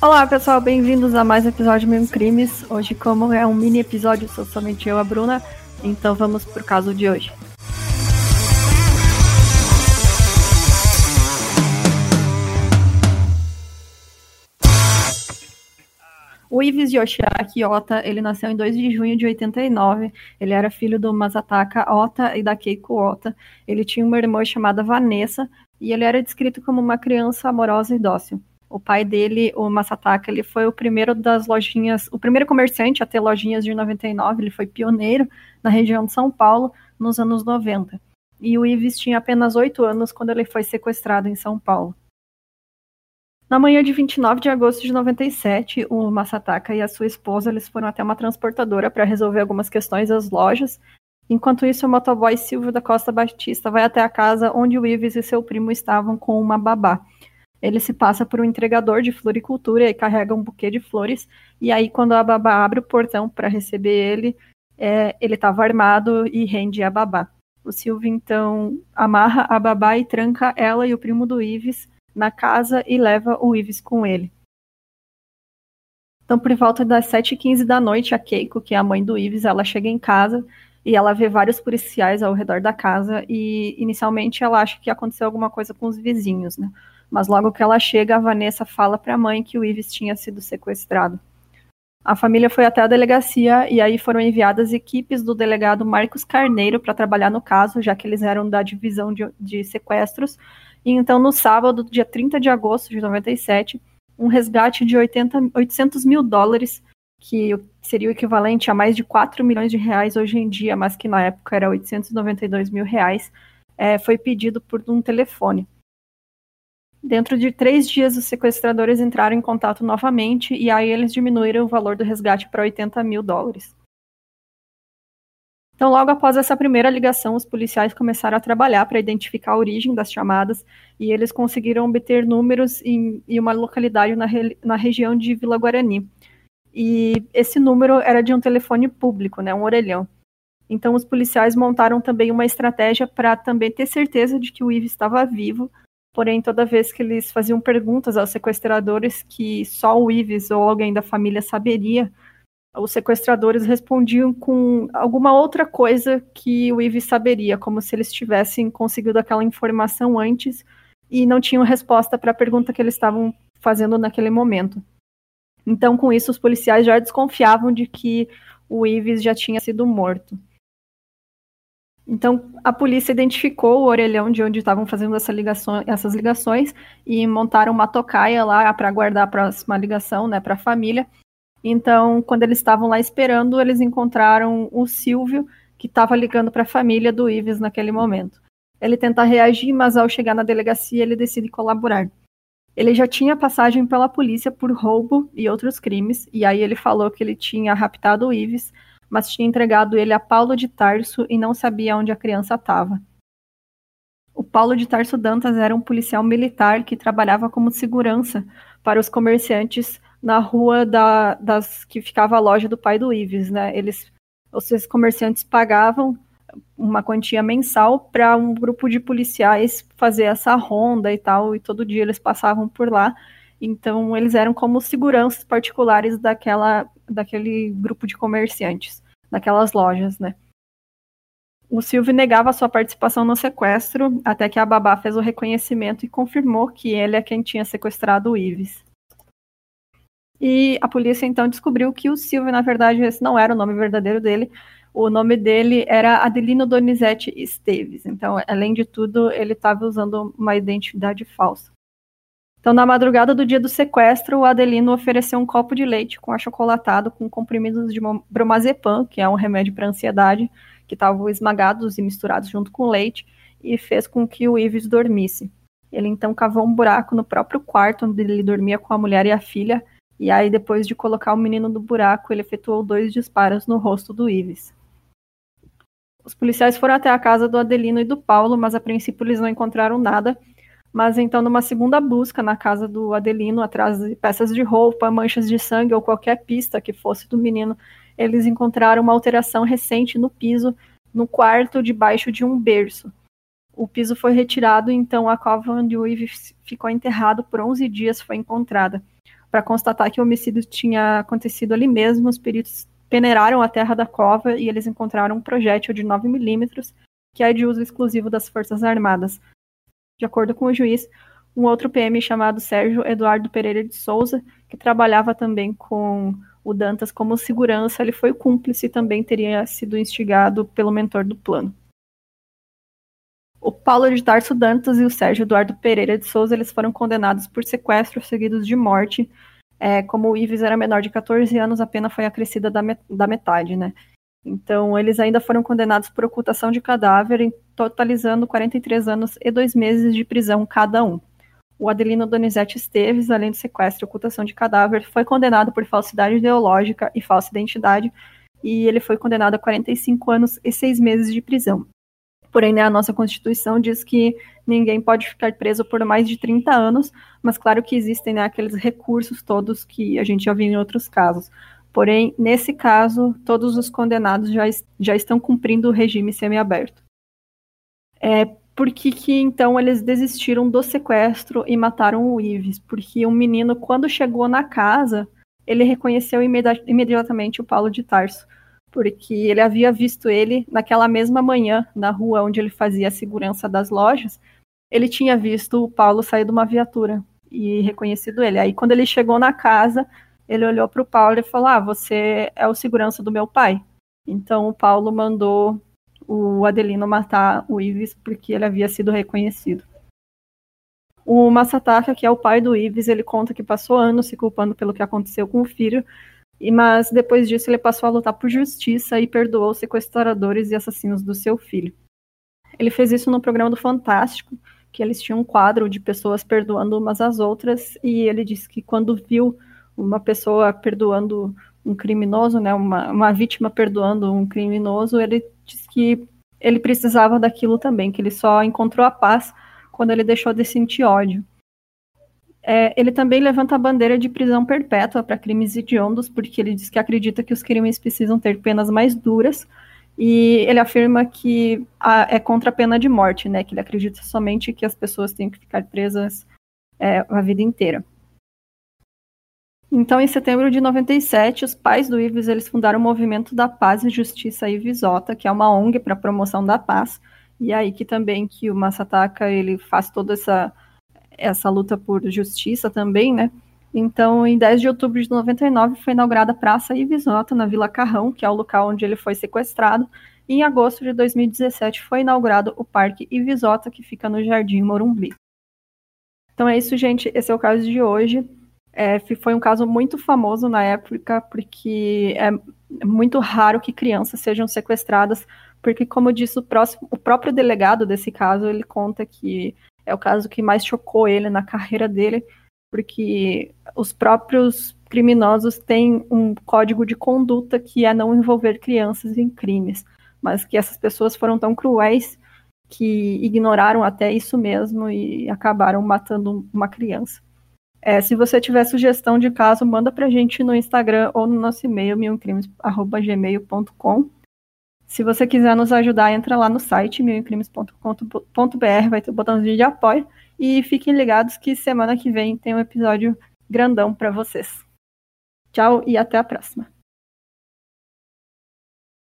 Olá pessoal, bem-vindos a mais um episódio Mil Crimes. Hoje, como é um mini episódio, sou somente eu, a Bruna, então vamos pro caso de hoje. O Ives Yoshiaki Ota, ele nasceu em 2 de junho de 89. Ele era filho do Masataka Ota e da Keiko Ota. Ele tinha uma irmã chamada Vanessa e ele era descrito como uma criança amorosa e dócil. O pai dele, o Masataka, ele foi o primeiro das lojinhas, o primeiro comerciante a ter lojinhas de 99, ele foi pioneiro na região de São Paulo nos anos 90. E o Ives tinha apenas 8 anos quando ele foi sequestrado em São Paulo. Na manhã de 29 de agosto de 97, o Masataka e a sua esposa eles foram até uma transportadora para resolver algumas questões das lojas. Enquanto isso, o motoboy Silvio da Costa Batista vai até a casa onde o Ives e seu primo estavam com uma babá. Ele se passa por um entregador de floricultura e carrega um buquê de flores. E aí, quando a babá abre o portão para receber ele, é, ele estava armado e rende a babá. O Silvio então amarra a babá e tranca ela e o primo do Ives na casa e leva o Ives com ele. Então, por volta das 7h15 da noite, a Keiko, que é a mãe do Ives, ela chega em casa e ela vê vários policiais ao redor da casa e inicialmente ela acha que aconteceu alguma coisa com os vizinhos, né? Mas logo que ela chega, a Vanessa fala para a mãe que o Ives tinha sido sequestrado. A família foi até a delegacia e aí foram enviadas equipes do delegado Marcos Carneiro para trabalhar no caso, já que eles eram da divisão de, de sequestros, e então, no sábado, dia 30 de agosto de 97, um resgate de 80, 800 mil dólares, que seria o equivalente a mais de 4 milhões de reais hoje em dia, mas que na época era 892 mil reais, é, foi pedido por um telefone. Dentro de três dias, os sequestradores entraram em contato novamente e aí eles diminuíram o valor do resgate para 80 mil dólares. Então, logo após essa primeira ligação, os policiais começaram a trabalhar para identificar a origem das chamadas e eles conseguiram obter números em, em uma localidade na, re, na região de Vila Guarani. E esse número era de um telefone público, né, um orelhão. Então, os policiais montaram também uma estratégia para também ter certeza de que o Ives estava vivo, porém, toda vez que eles faziam perguntas aos sequestradores que só o Ives ou alguém da família saberia, os sequestradores respondiam com alguma outra coisa que o Ives saberia, como se eles tivessem conseguido aquela informação antes e não tinham resposta para a pergunta que eles estavam fazendo naquele momento. Então, com isso, os policiais já desconfiavam de que o Ives já tinha sido morto. Então, a polícia identificou o orelhão de onde estavam fazendo essa ligação, essas ligações e montaram uma tocaia lá para guardar a próxima ligação né, para a família então, quando eles estavam lá esperando, eles encontraram o Silvio, que estava ligando para a família do Ives naquele momento. Ele tenta reagir, mas ao chegar na delegacia, ele decide colaborar. Ele já tinha passagem pela polícia por roubo e outros crimes, e aí ele falou que ele tinha raptado o Ives, mas tinha entregado ele a Paulo de Tarso e não sabia onde a criança estava. O Paulo de Tarso Dantas era um policial militar que trabalhava como segurança para os comerciantes na rua da, das que ficava a loja do pai do Ives, né? Eles, os comerciantes pagavam uma quantia mensal para um grupo de policiais fazer essa ronda e tal, e todo dia eles passavam por lá. Então eles eram como seguranças particulares daquela, daquele grupo de comerciantes, daquelas lojas, né? O Silvio negava sua participação no sequestro, até que a babá fez o reconhecimento e confirmou que ele é quem tinha sequestrado o Ives. E a polícia então descobriu que o Silvio, na verdade, esse não era o nome verdadeiro dele. O nome dele era Adelino Donizete Esteves. Então, além de tudo, ele estava usando uma identidade falsa. Então, na madrugada do dia do sequestro, o Adelino ofereceu um copo de leite com achocolatado com comprimidos de bromazepam, que é um remédio para ansiedade, que estavam esmagados e misturados junto com leite, e fez com que o Ives dormisse. Ele então cavou um buraco no próprio quarto onde ele dormia com a mulher e a filha, e aí, depois de colocar o menino no buraco, ele efetuou dois disparos no rosto do Ives. Os policiais foram até a casa do Adelino e do Paulo, mas a princípio eles não encontraram nada. Mas então, numa segunda busca na casa do Adelino, atrás de peças de roupa, manchas de sangue ou qualquer pista que fosse do menino, eles encontraram uma alteração recente no piso, no quarto debaixo de um berço. o piso foi retirado, então a cova onde o Eve ficou enterrado por 11 dias foi encontrada. Para constatar que o homicídio tinha acontecido ali mesmo, os peritos peneiraram a terra da cova e eles encontraram um projétil de 9 milímetros, que é de uso exclusivo das Forças Armadas. De acordo com o juiz, um outro PM chamado Sérgio Eduardo Pereira de Souza, que trabalhava também com o Dantas como segurança, ele foi cúmplice e também teria sido instigado pelo mentor do plano. O Paulo de Tarso Dantas e o Sérgio Eduardo Pereira de Souza eles foram condenados por sequestro seguidos de morte. É, como o Ives era menor de 14 anos, a pena foi acrescida da, da metade, né? Então, eles ainda foram condenados por ocultação de cadáver, totalizando 43 anos e dois meses de prisão cada um. O Adelino Donizete Esteves, além de sequestro e ocultação de cadáver, foi condenado por falsidade ideológica e falsa identidade, e ele foi condenado a 45 anos e seis meses de prisão. Porém, né, a nossa Constituição diz que ninguém pode ficar preso por mais de 30 anos, mas claro que existem né, aqueles recursos todos que a gente já viu em outros casos. Porém, nesse caso, todos os condenados já, já estão cumprindo o regime semiaberto. É, por que, que então eles desistiram do sequestro e mataram o Ives? Porque o um menino, quando chegou na casa, ele reconheceu imedi imediatamente o Paulo de Tarso, porque ele havia visto ele naquela mesma manhã na rua onde ele fazia a segurança das lojas. Ele tinha visto o Paulo sair de uma viatura e reconhecido ele. Aí quando ele chegou na casa, ele olhou para o Paulo e falou: "Ah, você é o segurança do meu pai". Então o Paulo mandou o Adelino matar o Ives porque ele havia sido reconhecido. O Masataka, que é o pai do Ives, ele conta que passou anos se culpando pelo que aconteceu com o filho, mas depois disso ele passou a lutar por justiça e perdoou os sequestradores e assassinos do seu filho. Ele fez isso no programa do Fantástico, que eles tinham um quadro de pessoas perdoando umas às outras, e ele disse que quando viu uma pessoa perdoando um criminoso, né, uma, uma vítima perdoando um criminoso, ele disse que ele precisava daquilo também, que ele só encontrou a paz quando ele deixou de sentir ódio. É, ele também levanta a bandeira de prisão perpétua para crimes hediondos, porque ele diz que acredita que os crimes precisam ter penas mais duras, e ele afirma que a, é contra a pena de morte, né, que ele acredita somente que as pessoas têm que ficar presas é, a vida inteira. Então, em setembro de 97, os pais do Ives eles fundaram o Movimento da Paz e Justiça Ivisota, que é uma ONG para promoção da paz. E aí que também que o Masataka ele faz toda essa essa luta por justiça também, né? Então, em 10 de outubro de 99 foi inaugurada a Praça Ivisota na Vila Carrão, que é o local onde ele foi sequestrado. E em agosto de 2017 foi inaugurado o Parque Ivisota, que fica no Jardim Morumbi. Então é isso, gente. Esse é o caso de hoje. É, foi um caso muito famoso na época, porque é muito raro que crianças sejam sequestradas, porque, como disse o, próximo, o próprio delegado desse caso, ele conta que é o caso que mais chocou ele na carreira dele, porque os próprios criminosos têm um código de conduta que é não envolver crianças em crimes, mas que essas pessoas foram tão cruéis que ignoraram até isso mesmo e acabaram matando uma criança. É, se você tiver sugestão de caso, manda pra gente no Instagram ou no nosso e-mail, milcrimes.gmail.com. Se você quiser nos ajudar, entra lá no site milcrimes.com.br, vai ter o botãozinho de apoio. E fiquem ligados que semana que vem tem um episódio grandão para vocês. Tchau e até a próxima.